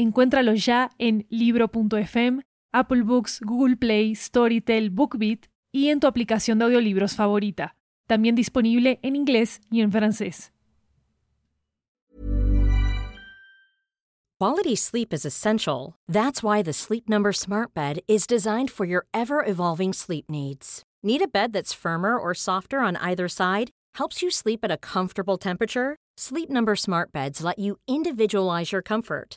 Encuéntralo ya en libro.fm, Apple Books, Google Play, Storytel, BookBeat y en tu aplicación de audiolibros favorita. También disponible en inglés y en francés. Quality sleep is essential. That's why the Sleep Number Smart Bed is designed for your ever evolving sleep needs. Need a bed that's firmer or softer on either side? Helps you sleep at a comfortable temperature? Sleep Number Smart Beds let you individualize your comfort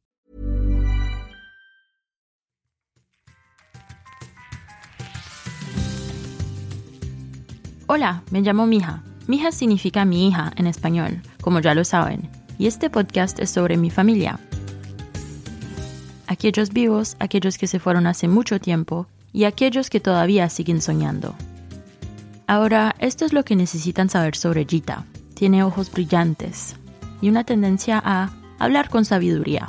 Hola, me llamo Mija. Mija significa mi hija en español, como ya lo saben, y este podcast es sobre mi familia. Aquellos vivos, aquellos que se fueron hace mucho tiempo y aquellos que todavía siguen soñando. Ahora, esto es lo que necesitan saber sobre Gita. Tiene ojos brillantes y una tendencia a hablar con sabiduría.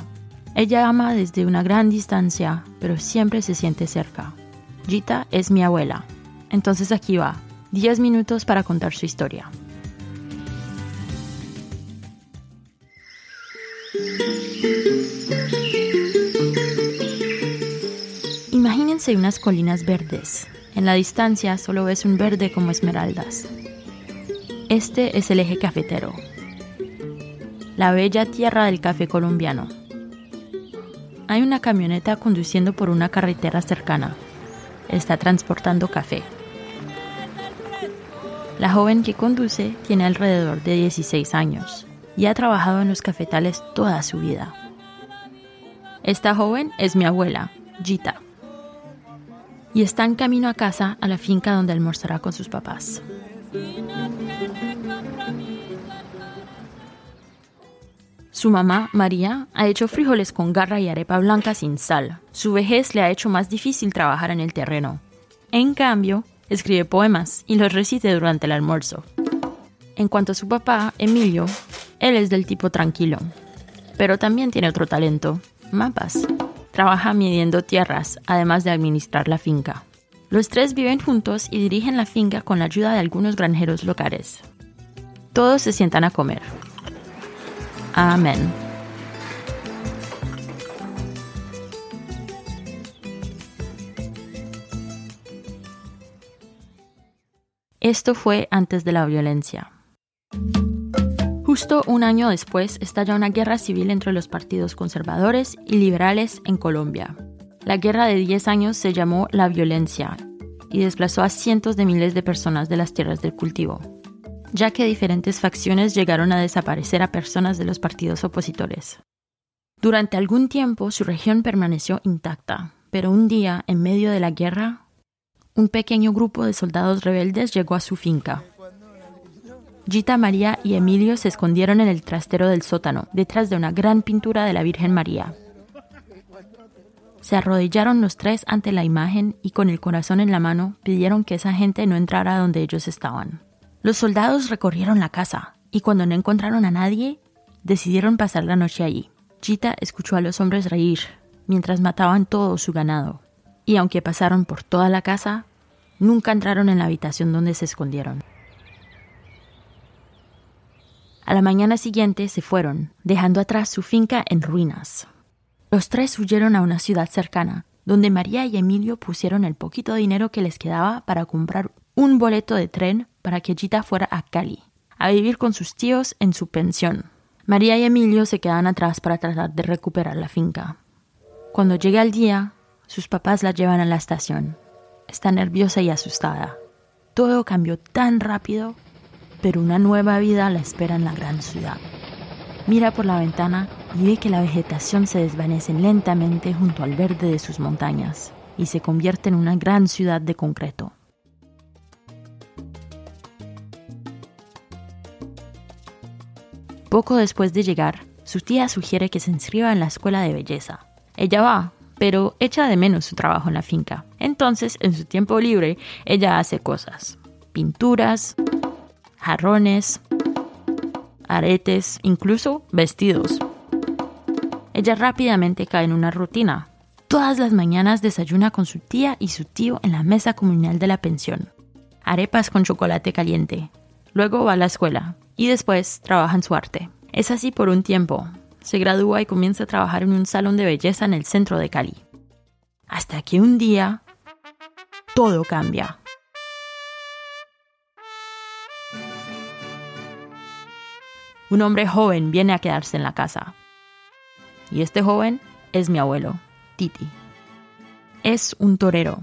Ella ama desde una gran distancia, pero siempre se siente cerca. Gita es mi abuela. Entonces aquí va, 10 minutos para contar su historia. Imagínense unas colinas verdes. En la distancia solo ves un verde como esmeraldas. Este es el eje cafetero, la bella tierra del café colombiano. Hay una camioneta conduciendo por una carretera cercana. Está transportando café. La joven que conduce tiene alrededor de 16 años y ha trabajado en los cafetales toda su vida. Esta joven es mi abuela, Gita, y está en camino a casa a la finca donde almorzará con sus papás. Su mamá, María, ha hecho frijoles con garra y arepa blanca sin sal. Su vejez le ha hecho más difícil trabajar en el terreno. En cambio, escribe poemas y los recite durante el almuerzo. En cuanto a su papá, Emilio, él es del tipo tranquilo, pero también tiene otro talento, mapas. Trabaja midiendo tierras, además de administrar la finca. Los tres viven juntos y dirigen la finca con la ayuda de algunos granjeros locales. Todos se sientan a comer. Amén. Esto fue antes de la violencia. Justo un año después estalla una guerra civil entre los partidos conservadores y liberales en Colombia. La guerra de 10 años se llamó La Violencia y desplazó a cientos de miles de personas de las tierras del cultivo ya que diferentes facciones llegaron a desaparecer a personas de los partidos opositores. Durante algún tiempo su región permaneció intacta, pero un día, en medio de la guerra, un pequeño grupo de soldados rebeldes llegó a su finca. Gita María y Emilio se escondieron en el trastero del sótano, detrás de una gran pintura de la Virgen María. Se arrodillaron los tres ante la imagen y con el corazón en la mano pidieron que esa gente no entrara donde ellos estaban. Los soldados recorrieron la casa y cuando no encontraron a nadie, decidieron pasar la noche allí. Chita escuchó a los hombres reír mientras mataban todo su ganado. Y aunque pasaron por toda la casa, nunca entraron en la habitación donde se escondieron. A la mañana siguiente se fueron, dejando atrás su finca en ruinas. Los tres huyeron a una ciudad cercana, donde María y Emilio pusieron el poquito dinero que les quedaba para comprar un boleto de tren para que Gita fuera a Cali, a vivir con sus tíos en su pensión. María y Emilio se quedan atrás para tratar de recuperar la finca. Cuando llega el día, sus papás la llevan a la estación. Está nerviosa y asustada. Todo cambió tan rápido pero una nueva vida la espera en la gran ciudad. Mira por la ventana y ve que la vegetación se desvanece lentamente junto al verde de sus montañas y se convierte en una gran ciudad de concreto. Poco después de llegar, su tía sugiere que se inscriba en la escuela de belleza. Ella va, pero echa de menos su trabajo en la finca. Entonces, en su tiempo libre, ella hace cosas. Pinturas, jarrones, aretes, incluso vestidos. Ella rápidamente cae en una rutina. Todas las mañanas desayuna con su tía y su tío en la mesa comunal de la pensión. Arepas con chocolate caliente. Luego va a la escuela, y después trabaja en su arte. Es así por un tiempo. Se gradúa y comienza a trabajar en un salón de belleza en el centro de Cali. Hasta que un día todo cambia. Un hombre joven viene a quedarse en la casa. Y este joven es mi abuelo, Titi. Es un torero,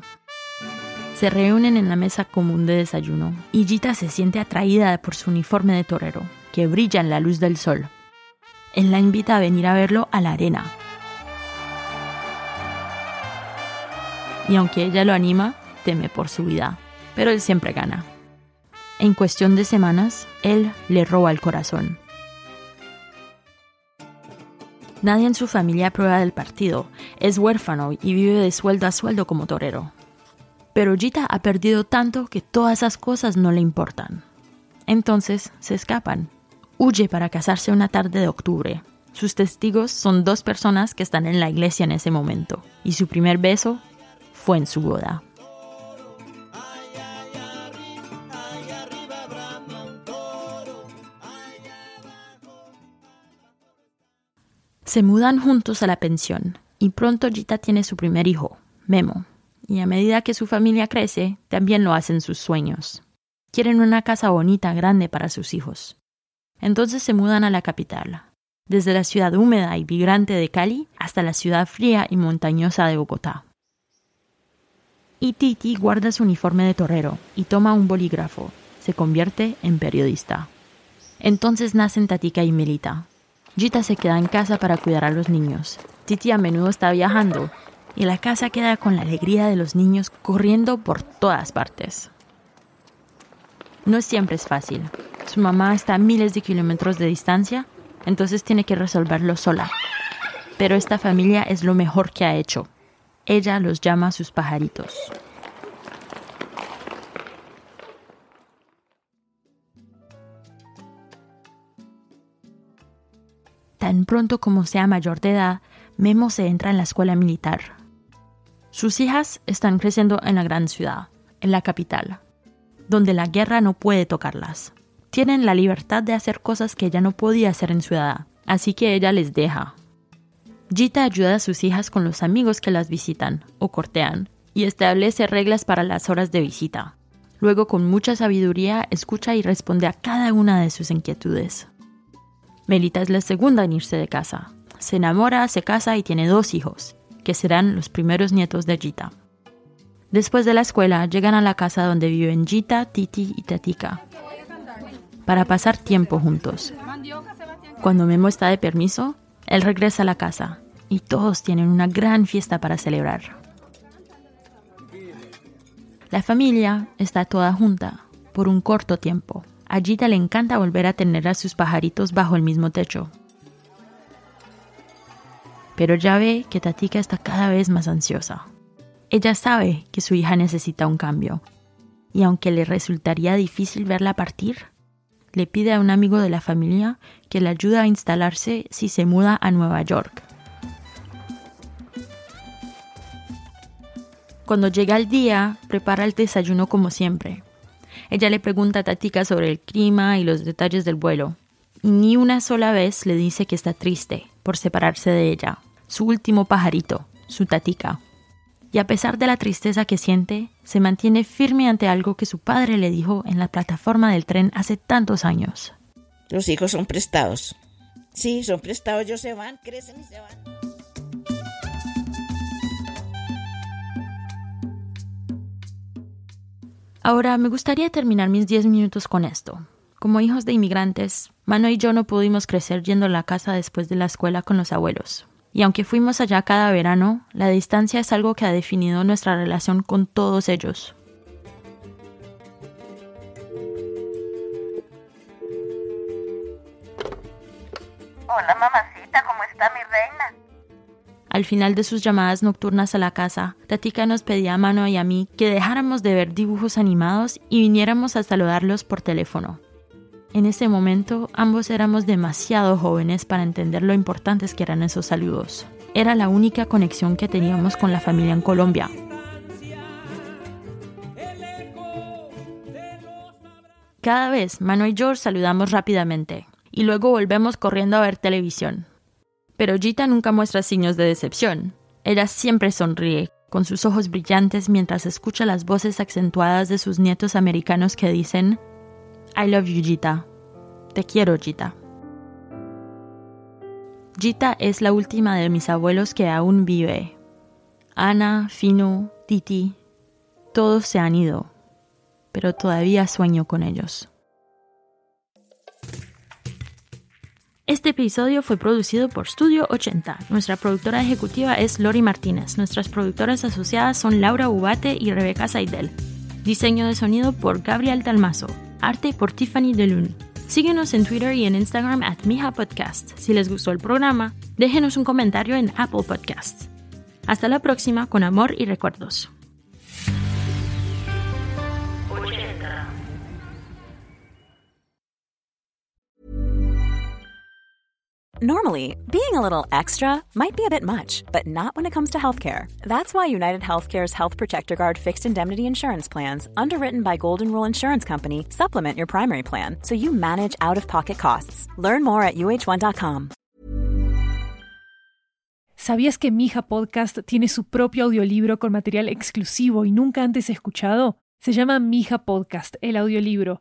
se reúnen en la mesa común de desayuno y Gita se siente atraída por su uniforme de torero, que brilla en la luz del sol. Él la invita a venir a verlo a la arena. Y aunque ella lo anima, teme por su vida, pero él siempre gana. En cuestión de semanas, él le roba el corazón. Nadie en su familia aprueba del partido, es huérfano y vive de sueldo a sueldo como torero. Pero Gita ha perdido tanto que todas esas cosas no le importan. Entonces se escapan. Huye para casarse una tarde de octubre. Sus testigos son dos personas que están en la iglesia en ese momento. Y su primer beso fue en su boda. Se mudan juntos a la pensión y pronto Gita tiene su primer hijo, Memo y a medida que su familia crece, también lo hacen sus sueños. Quieren una casa bonita, grande para sus hijos. Entonces se mudan a la capital, desde la ciudad húmeda y vibrante de Cali hasta la ciudad fría y montañosa de Bogotá. Y Titi guarda su uniforme de torero y toma un bolígrafo. Se convierte en periodista. Entonces nacen Tatika y Melita. Gita se queda en casa para cuidar a los niños. Titi a menudo está viajando y la casa queda con la alegría de los niños corriendo por todas partes. No siempre es fácil. Su mamá está a miles de kilómetros de distancia, entonces tiene que resolverlo sola. Pero esta familia es lo mejor que ha hecho. Ella los llama sus pajaritos. Tan pronto como sea mayor de edad, Memo se entra en la escuela militar. Sus hijas están creciendo en la gran ciudad, en la capital, donde la guerra no puede tocarlas. Tienen la libertad de hacer cosas que ella no podía hacer en ciudad, así que ella les deja. Gita ayuda a sus hijas con los amigos que las visitan o cortean y establece reglas para las horas de visita. Luego, con mucha sabiduría, escucha y responde a cada una de sus inquietudes. Melita es la segunda en irse de casa. Se enamora, se casa y tiene dos hijos, que serán los primeros nietos de Gita. Después de la escuela, llegan a la casa donde viven Gita, Titi y Tatika para pasar tiempo juntos. Cuando Memo está de permiso, él regresa a la casa y todos tienen una gran fiesta para celebrar. La familia está toda junta por un corto tiempo. A Gita le encanta volver a tener a sus pajaritos bajo el mismo techo pero ya ve que Tatika está cada vez más ansiosa. Ella sabe que su hija necesita un cambio, y aunque le resultaría difícil verla partir, le pide a un amigo de la familia que le ayude a instalarse si se muda a Nueva York. Cuando llega el día, prepara el desayuno como siempre. Ella le pregunta a Tatika sobre el clima y los detalles del vuelo, y ni una sola vez le dice que está triste por separarse de ella su último pajarito, su tatica. Y a pesar de la tristeza que siente, se mantiene firme ante algo que su padre le dijo en la plataforma del tren hace tantos años. Los hijos son prestados. Sí, son prestados, ellos se van, crecen y se van. Ahora me gustaría terminar mis 10 minutos con esto. Como hijos de inmigrantes, Mano y yo no pudimos crecer yendo a la casa después de la escuela con los abuelos. Y aunque fuimos allá cada verano, la distancia es algo que ha definido nuestra relación con todos ellos. Hola mamacita, ¿cómo está mi reina? Al final de sus llamadas nocturnas a la casa, Tatica nos pedía a Mano y a mí que dejáramos de ver dibujos animados y viniéramos a saludarlos por teléfono. En ese momento, ambos éramos demasiado jóvenes para entender lo importantes que eran esos saludos. Era la única conexión que teníamos con la familia en Colombia. Cada vez, Mano y George saludamos rápidamente, y luego volvemos corriendo a ver televisión. Pero Gita nunca muestra signos de decepción. Ella siempre sonríe, con sus ojos brillantes mientras escucha las voces acentuadas de sus nietos americanos que dicen, I love you, Gita. Te quiero, Gita. Gita es la última de mis abuelos que aún vive. Ana, Fino, Titi, todos se han ido, pero todavía sueño con ellos. Este episodio fue producido por Studio 80. Nuestra productora ejecutiva es Lori Martínez. Nuestras productoras asociadas son Laura Ubate y Rebeca Saidel. Diseño de sonido por Gabriel Dalmazo. Arte por Tiffany DeLune. Síguenos en Twitter y en Instagram at Mija Podcast. Si les gustó el programa, déjenos un comentario en Apple Podcasts. Hasta la próxima con amor y recuerdos. Normally, being a little extra might be a bit much, but not when it comes to healthcare. That's why United Healthcare's Health Protector Guard fixed indemnity insurance plans, underwritten by Golden Rule Insurance Company, supplement your primary plan so you manage out of pocket costs. Learn more at uh1.com. ¿Sabías que Mija Podcast tiene su propio audiolibro con material exclusivo y nunca antes escuchado? Se llama Mija Podcast, el audiolibro.